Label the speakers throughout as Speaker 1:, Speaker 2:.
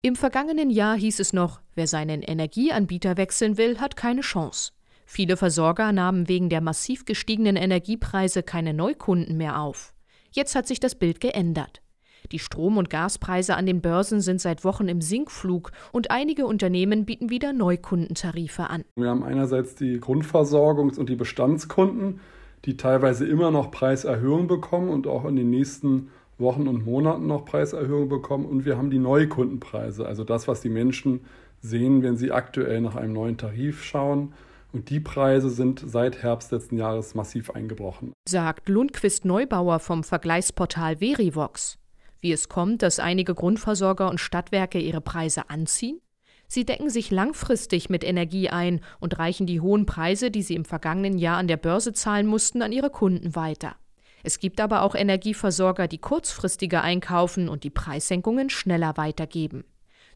Speaker 1: Im vergangenen Jahr hieß es noch, wer seinen Energieanbieter wechseln will, hat keine Chance. Viele Versorger nahmen wegen der massiv gestiegenen Energiepreise keine Neukunden mehr auf. Jetzt hat sich das Bild geändert. Die Strom- und Gaspreise an den Börsen sind seit Wochen im Sinkflug und einige Unternehmen bieten wieder Neukundentarife an.
Speaker 2: Wir haben einerseits die Grundversorgungs- und die Bestandskunden, die teilweise immer noch Preiserhöhungen bekommen und auch in den nächsten Wochen und Monaten noch Preiserhöhungen bekommen. Und wir haben die Neukundenpreise, also das, was die Menschen sehen, wenn sie aktuell nach einem neuen Tarif schauen. Und die Preise sind seit Herbst letzten Jahres massiv eingebrochen.
Speaker 1: Sagt Lundquist Neubauer vom Vergleichsportal Verivox. Wie es kommt, dass einige Grundversorger und Stadtwerke ihre Preise anziehen? Sie decken sich langfristig mit Energie ein und reichen die hohen Preise, die sie im vergangenen Jahr an der Börse zahlen mussten, an ihre Kunden weiter. Es gibt aber auch Energieversorger, die kurzfristiger einkaufen und die Preissenkungen schneller weitergeben.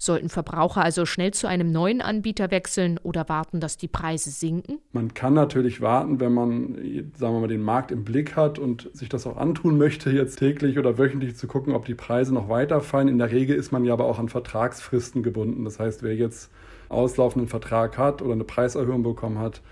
Speaker 1: Sollten Verbraucher also schnell zu einem neuen Anbieter wechseln oder warten, dass die Preise sinken?
Speaker 2: Man kann natürlich warten, wenn man, sagen wir mal, den Markt im Blick hat und sich das auch antun möchte, jetzt täglich oder wöchentlich zu gucken, ob die Preise noch weiterfallen. In der Regel ist man ja aber auch an Vertragsfristen gebunden. Das heißt, wer jetzt auslaufenden Vertrag hat oder eine Preiserhöhung bekommen hat,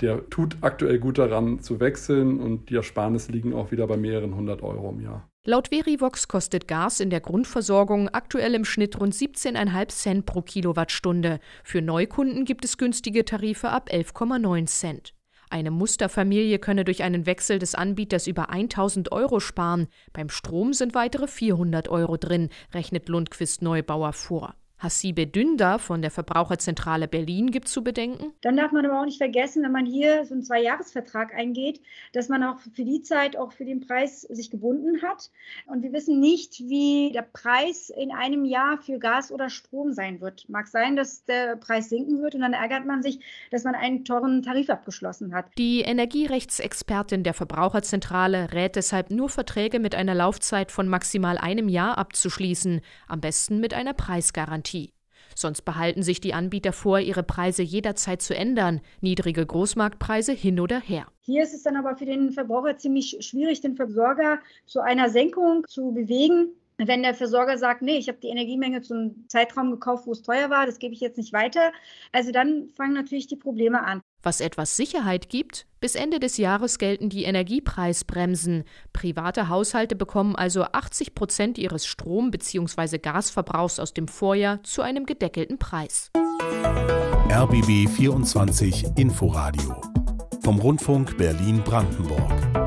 Speaker 2: der tut aktuell gut daran zu wechseln und die Ersparnisse liegen auch wieder bei mehreren hundert Euro im Jahr.
Speaker 1: Laut Verivox kostet Gas in der Grundversorgung aktuell im Schnitt rund 17,5 Cent pro Kilowattstunde. Für Neukunden gibt es günstige Tarife ab 11,9 Cent. Eine Musterfamilie könne durch einen Wechsel des Anbieters über 1000 Euro sparen. Beim Strom sind weitere 400 Euro drin, rechnet Lundquist Neubauer vor. Hassibe Dünder von der Verbraucherzentrale Berlin gibt zu bedenken.
Speaker 3: Dann darf man aber auch nicht vergessen, wenn man hier so einen Zweijahresvertrag eingeht, dass man auch für die Zeit auch für den Preis sich gebunden hat. Und wir wissen nicht, wie der Preis in einem Jahr für Gas oder Strom sein wird. Mag sein, dass der Preis sinken wird und dann ärgert man sich, dass man einen teuren Tarif abgeschlossen hat.
Speaker 1: Die Energierechtsexpertin der Verbraucherzentrale rät deshalb nur Verträge mit einer Laufzeit von maximal einem Jahr abzuschließen, am besten mit einer Preisgarantie. Garantie. Sonst behalten sich die Anbieter vor, ihre Preise jederzeit zu ändern, niedrige Großmarktpreise hin oder her.
Speaker 3: Hier ist es dann aber für den Verbraucher ziemlich schwierig, den Versorger zu einer Senkung zu bewegen. Wenn der Versorger sagt, nee, ich habe die Energiemenge zum Zeitraum gekauft, wo es teuer war, das gebe ich jetzt nicht weiter, also dann fangen natürlich die Probleme an.
Speaker 1: Was etwas Sicherheit gibt, bis Ende des Jahres gelten die Energiepreisbremsen. Private Haushalte bekommen also 80 Prozent ihres Strom- bzw. Gasverbrauchs aus dem Vorjahr zu einem gedeckelten Preis.
Speaker 4: RBB 24 Inforadio vom Rundfunk Berlin-Brandenburg.